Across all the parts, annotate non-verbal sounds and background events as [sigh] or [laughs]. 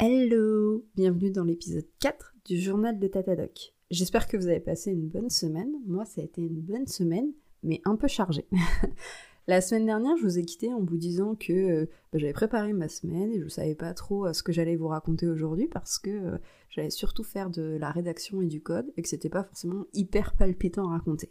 Hello Bienvenue dans l'épisode 4 du journal de Tatadoc. J'espère que vous avez passé une bonne semaine. Moi, ça a été une bonne semaine, mais un peu chargée. [laughs] La semaine dernière, je vous ai quitté en vous disant que euh, bah, j'avais préparé ma semaine et je ne savais pas trop euh, ce que j'allais vous raconter aujourd'hui parce que euh, j'allais surtout faire de la rédaction et du code et que c'était pas forcément hyper palpitant à raconter.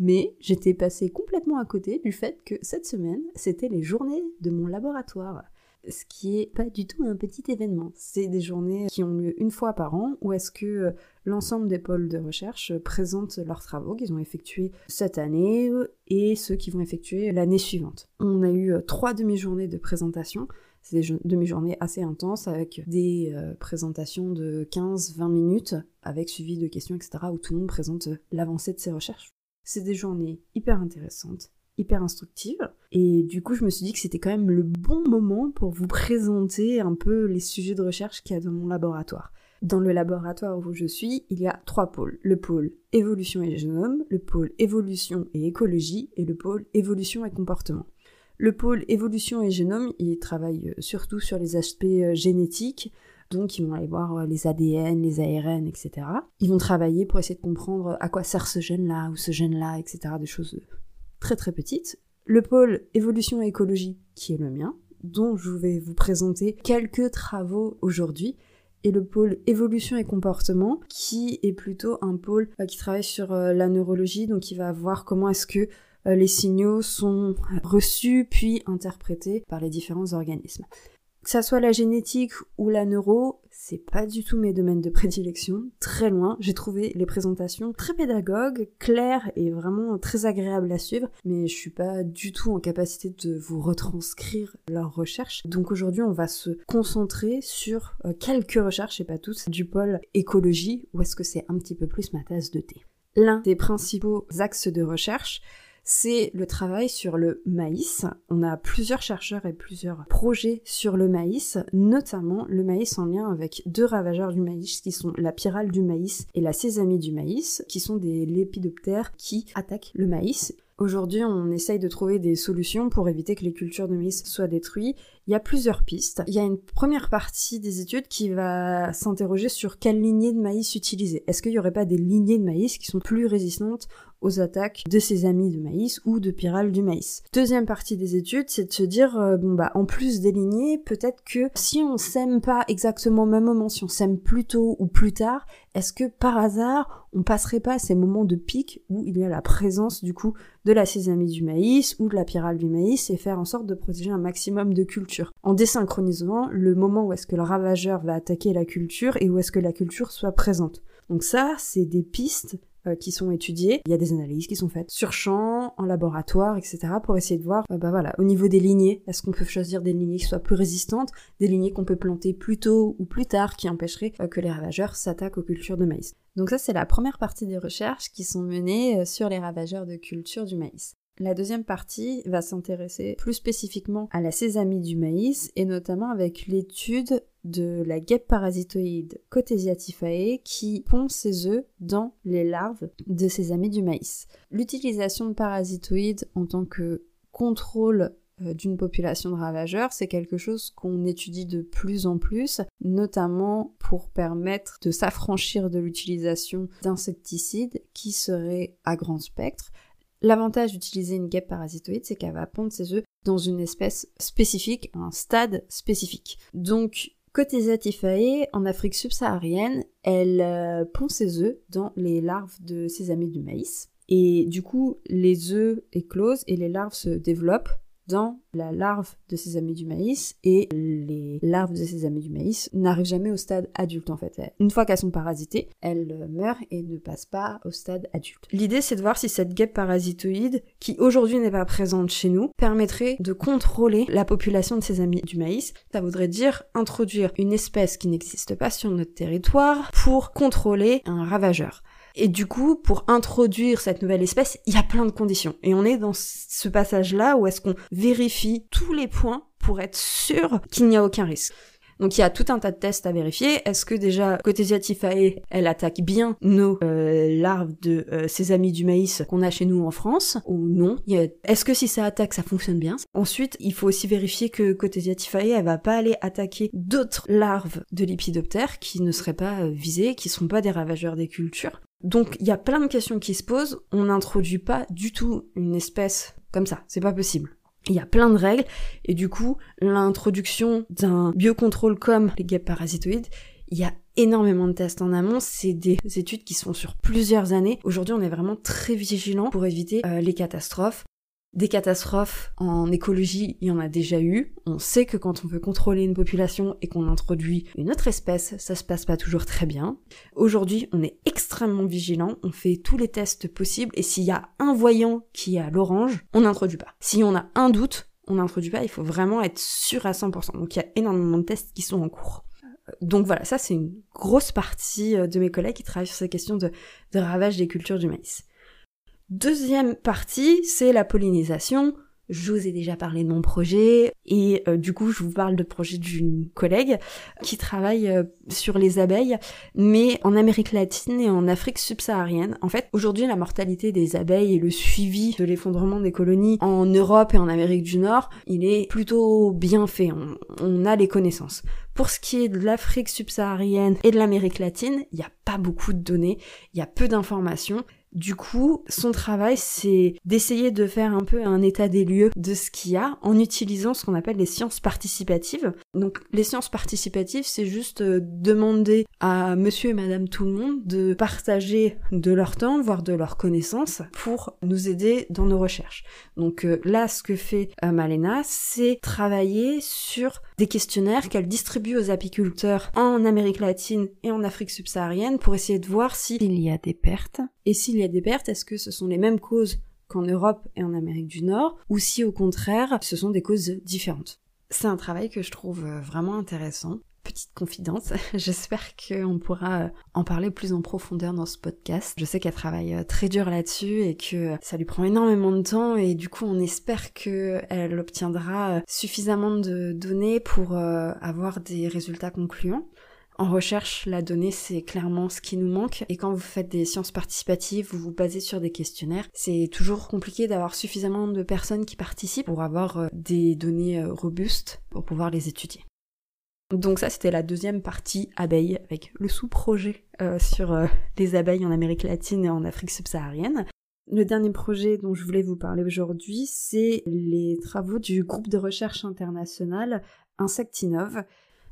Mais j'étais passée complètement à côté du fait que cette semaine, c'était les journées de mon laboratoire ce qui est pas du tout un petit événement. C'est des journées qui ont lieu une fois par an où est-ce que euh, l'ensemble des pôles de recherche présentent leurs travaux qu'ils ont effectués cette année et ceux qui vont effectuer l'année suivante. On a eu euh, trois demi-journées de présentation. C'est des demi-journées assez intenses avec des euh, présentations de 15-20 minutes avec suivi de questions, etc. où tout le monde présente l'avancée de ses recherches. C'est des journées hyper intéressantes, hyper instructive. Et du coup, je me suis dit que c'était quand même le bon moment pour vous présenter un peu les sujets de recherche qu'il y a dans mon laboratoire. Dans le laboratoire où je suis, il y a trois pôles. Le pôle évolution et génome, le pôle évolution et écologie et le pôle évolution et comportement. Le pôle évolution et génome, il travaille surtout sur les aspects euh, génétiques, donc ils vont aller voir euh, les ADN, les ARN, etc. Ils vont travailler pour essayer de comprendre à quoi sert ce gène-là ou ce gène-là, etc. Des choses très très petite. Le pôle évolution et écologie, qui est le mien, dont je vais vous présenter quelques travaux aujourd'hui, et le pôle évolution et comportement, qui est plutôt un pôle euh, qui travaille sur euh, la neurologie, donc il va voir comment est-ce que euh, les signaux sont reçus puis interprétés par les différents organismes. Que ça soit la génétique ou la neuro, c'est pas du tout mes domaines de prédilection, très loin. J'ai trouvé les présentations très pédagogues, claires et vraiment très agréables à suivre, mais je suis pas du tout en capacité de vous retranscrire leurs recherches. Donc aujourd'hui, on va se concentrer sur euh, quelques recherches, et pas toutes, du pôle écologie, où est-ce que c'est un petit peu plus ma tasse de thé. L'un des principaux axes de recherche, c'est le travail sur le maïs. On a plusieurs chercheurs et plusieurs projets sur le maïs, notamment le maïs en lien avec deux ravageurs du maïs qui sont la pyrale du maïs et la sésamie du maïs, qui sont des lépidoptères qui attaquent le maïs. Aujourd'hui, on essaye de trouver des solutions pour éviter que les cultures de maïs soient détruites. Il y a plusieurs pistes. Il y a une première partie des études qui va s'interroger sur quelle lignée de maïs utiliser. Est-ce qu'il n'y aurait pas des lignées de maïs qui sont plus résistantes aux attaques de ses amis de maïs ou de pyrale du maïs? Deuxième partie des études, c'est de se dire, euh, bon bah en plus des lignées, peut-être que si on sème pas exactement au même moment, si on sème plus tôt ou plus tard, est-ce que par hasard on passerait pas à ces moments de pic où il y a la présence du coup de la sésamie du maïs ou de la pyrale du maïs et faire en sorte de protéger un maximum de en désynchronisant le moment où est-ce que le ravageur va attaquer la culture et où est-ce que la culture soit présente. Donc ça, c'est des pistes euh, qui sont étudiées. Il y a des analyses qui sont faites sur champ, en laboratoire, etc. pour essayer de voir, euh, bah au niveau des lignées, est-ce qu'on peut choisir des lignées qui soient plus résistantes, des lignées qu'on peut planter plus tôt ou plus tard qui empêcheraient euh, que les ravageurs s'attaquent aux cultures de maïs. Donc ça, c'est la première partie des recherches qui sont menées sur les ravageurs de culture du maïs. La deuxième partie va s'intéresser plus spécifiquement à la sésamie du maïs et notamment avec l'étude de la guêpe parasitoïde Cotesiatifae qui pond ses œufs dans les larves de sésamie du maïs. L'utilisation de parasitoïdes en tant que contrôle euh, d'une population de ravageurs, c'est quelque chose qu'on étudie de plus en plus, notamment pour permettre de s'affranchir de l'utilisation d'insecticides qui seraient à grand spectre, L'avantage d'utiliser une guêpe parasitoïde, c'est qu'elle va pondre ses œufs dans une espèce spécifique, un stade spécifique. Donc, côté Zatifae, en Afrique subsaharienne, elle euh, pond ses œufs dans les larves de ses amis du maïs. Et du coup, les œufs éclosent et les larves se développent dans la larve de amis du maïs et les larves de amis du maïs n'arrivent jamais au stade adulte en fait. Une fois qu'elles sont parasitées, elles meurent et ne passent pas au stade adulte. L'idée c'est de voir si cette guêpe parasitoïde, qui aujourd'hui n'est pas présente chez nous, permettrait de contrôler la population de amis du maïs. Ça voudrait dire introduire une espèce qui n'existe pas sur notre territoire pour contrôler un ravageur. Et du coup, pour introduire cette nouvelle espèce, il y a plein de conditions. Et on est dans ce passage-là où est-ce qu'on vérifie tous les points pour être sûr qu'il n'y a aucun risque. Donc il y a tout un tas de tests à vérifier. Est-ce que déjà Cotesia elle attaque bien nos euh, larves de euh, ces amis du maïs qu'on a chez nous en France ou non? Est-ce que si ça attaque, ça fonctionne bien? Ensuite, il faut aussi vérifier que Cotesia elle va pas aller attaquer d'autres larves de lépidoptères qui ne seraient pas euh, visées, qui sont pas des ravageurs des cultures. Donc il y a plein de questions qui se posent. On n'introduit pas du tout une espèce comme ça. C'est pas possible. Il y a plein de règles et du coup, l'introduction d'un biocontrôle comme les guêpes parasitoïdes, il y a énormément de tests en amont, c'est des études qui sont sur plusieurs années. Aujourd'hui, on est vraiment très vigilant pour éviter euh, les catastrophes. Des catastrophes en écologie, il y en a déjà eu. On sait que quand on veut contrôler une population et qu'on introduit une autre espèce, ça se passe pas toujours très bien. Aujourd'hui, on est extrêmement vigilant, on fait tous les tests possibles et s'il y a un voyant qui est à l'orange, on n'introduit pas. Si on a un doute, on n'introduit pas, il faut vraiment être sûr à 100%. Donc il y a énormément de tests qui sont en cours. Donc voilà, ça c'est une grosse partie euh, de mes collègues qui travaillent sur ces questions de, de ravage des cultures du maïs. Deuxième partie, c'est la pollinisation. Je vous ai déjà parlé de mon projet et euh, du coup je vous parle de projet d'une collègue qui travaille euh, sur les abeilles mais en Amérique latine et en Afrique subsaharienne. En fait aujourd'hui la mortalité des abeilles et le suivi de l'effondrement des colonies en Europe et en Amérique du Nord il est plutôt bien fait, on, on a les connaissances. Pour ce qui est de l'Afrique subsaharienne et de l'Amérique latine, il n'y a pas beaucoup de données, il y a peu d'informations du coup, son travail, c'est d'essayer de faire un peu un état des lieux de ce qu'il y a en utilisant ce qu'on appelle les sciences participatives. Donc, les sciences participatives, c'est juste euh, demander à monsieur et madame tout le monde de partager de leur temps, voire de leurs connaissances pour nous aider dans nos recherches. Donc euh, là, ce que fait euh, Malena, c'est travailler sur des questionnaires qu'elle distribue aux apiculteurs en Amérique latine et en Afrique subsaharienne pour essayer de voir s'il y a des pertes et s'il y a des pertes, est-ce que ce sont les mêmes causes qu'en Europe et en Amérique du Nord, ou si au contraire, ce sont des causes différentes? C'est un travail que je trouve euh, vraiment intéressant. Petite confidence, [laughs] j'espère qu'on pourra euh, en parler plus en profondeur dans ce podcast. Je sais qu'elle travaille euh, très dur là-dessus et que ça lui prend énormément de temps et du coup on espère qu'elle obtiendra suffisamment de données pour avoir des résultats concluants. En recherche, la donnée, c'est clairement ce qui nous manque. Et quand vous faites des sciences participatives, vous vous basez sur des questionnaires, c'est toujours compliqué d'avoir suffisamment de personnes qui participent pour avoir euh, des données euh, robustes pour pouvoir les étudier. Donc ça, c'était la deuxième partie abeilles, avec le sous-projet euh, sur les abeilles en Amérique latine et en Afrique subsaharienne. Le dernier projet dont je voulais vous parler aujourd'hui, c'est les travaux du groupe de recherche international Insectinov,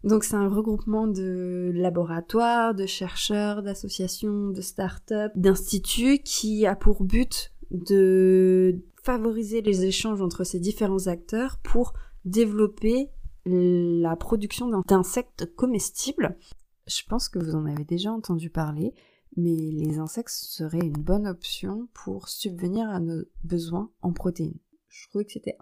donc c'est un regroupement de laboratoires, de chercheurs, d'associations, de start-up, d'instituts qui a pour but de favoriser les échanges entre ces différents acteurs pour développer la production d'insectes comestibles. Je pense que vous en avez déjà entendu parler, mais les insectes seraient une bonne option pour subvenir à nos besoins en protéines je trouvais que c'était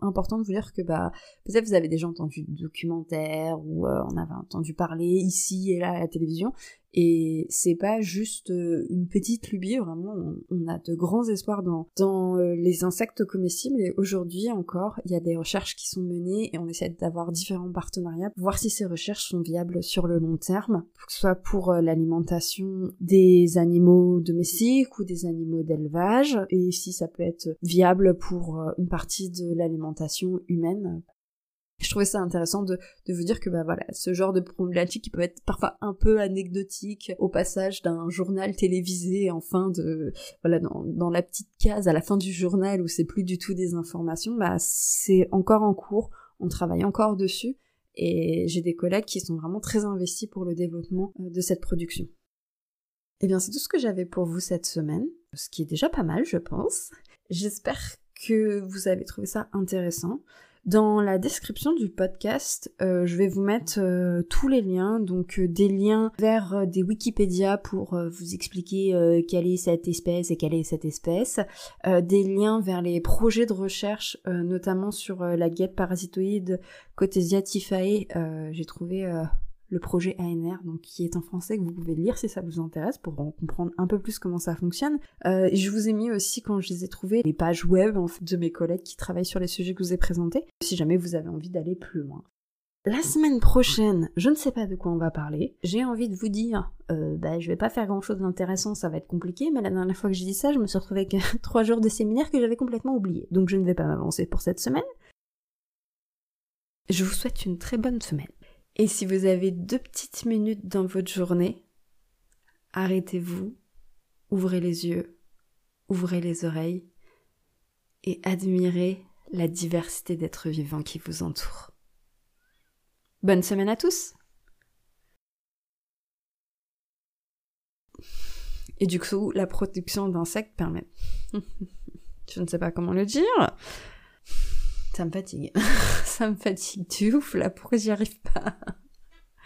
important de vous dire que bah peut-être vous avez déjà entendu documentaires ou euh, on avait entendu parler ici et là à la télévision et c'est pas juste euh, une petite lubie, vraiment, on, a de grands espoirs dans, dans euh, les insectes comestibles. Et aujourd'hui encore, il y a des recherches qui sont menées et on essaie d'avoir différents partenariats pour voir si ces recherches sont viables sur le long terme, que ce soit pour euh, l'alimentation des animaux domestiques ou des animaux d'élevage, et si ça peut être viable pour une partie de l'alimentation humaine je trouvais ça intéressant de, vous dire que bah voilà, ce genre de problématique qui peut être parfois un peu anecdotique au passage d'un journal télévisé en fin de voilà dans, dans la petite case à la fin du journal où c'est plus du tout des informations, bah c'est encore en cours, on travaille encore dessus et j'ai des collègues qui sont vraiment très investis pour le développement euh, de cette production. Eh bien c'est tout ce que j'avais pour vous cette semaine, ce qui est déjà pas mal je pense. J'espère que vous avez trouvé ça intéressant. Dans la description du podcast, euh, je vais vous mettre euh, tous les liens, donc euh, des liens vers des Wikipédia pour vous expliquer quelle est cette espèce et quelle est cette espèce, des liens vers les projets de recherche, notamment sur la guêpe parasitoïde Cotesia tifae. J'ai trouvé le projet ANR, donc qui est en français, que vous pouvez lire si ça vous intéresse pour comprendre un peu plus comment ça fonctionne. Euh, je vous ai mis aussi, quand je les ai trouvés, les pages web de mes collègues qui travaillent sur les sujets que je vous ai présentés, si jamais vous avez envie d'aller plus loin. La semaine prochaine, je ne sais pas de quoi on va parler. J'ai envie de vous dire, euh, bah, je vais pas faire grand chose d'intéressant, ça va être compliqué, mais la dernière fois que j'ai dit ça, je me suis retrouvée avec [laughs] trois jours de séminaire que j'avais complètement oublié. Donc je ne vais pas m'avancer pour cette semaine. Je vous souhaite une très bonne semaine. Et si vous avez deux petites minutes dans votre journée, arrêtez-vous, ouvrez les yeux, ouvrez les oreilles et admirez la diversité d'êtres vivants qui vous entourent. Bonne semaine à tous Et du coup, la production d'insectes permet... [laughs] Je ne sais pas comment le dire. Ça me fatigue. [laughs] Ça me fatigue du ouf là, pourquoi j'y arrive pas?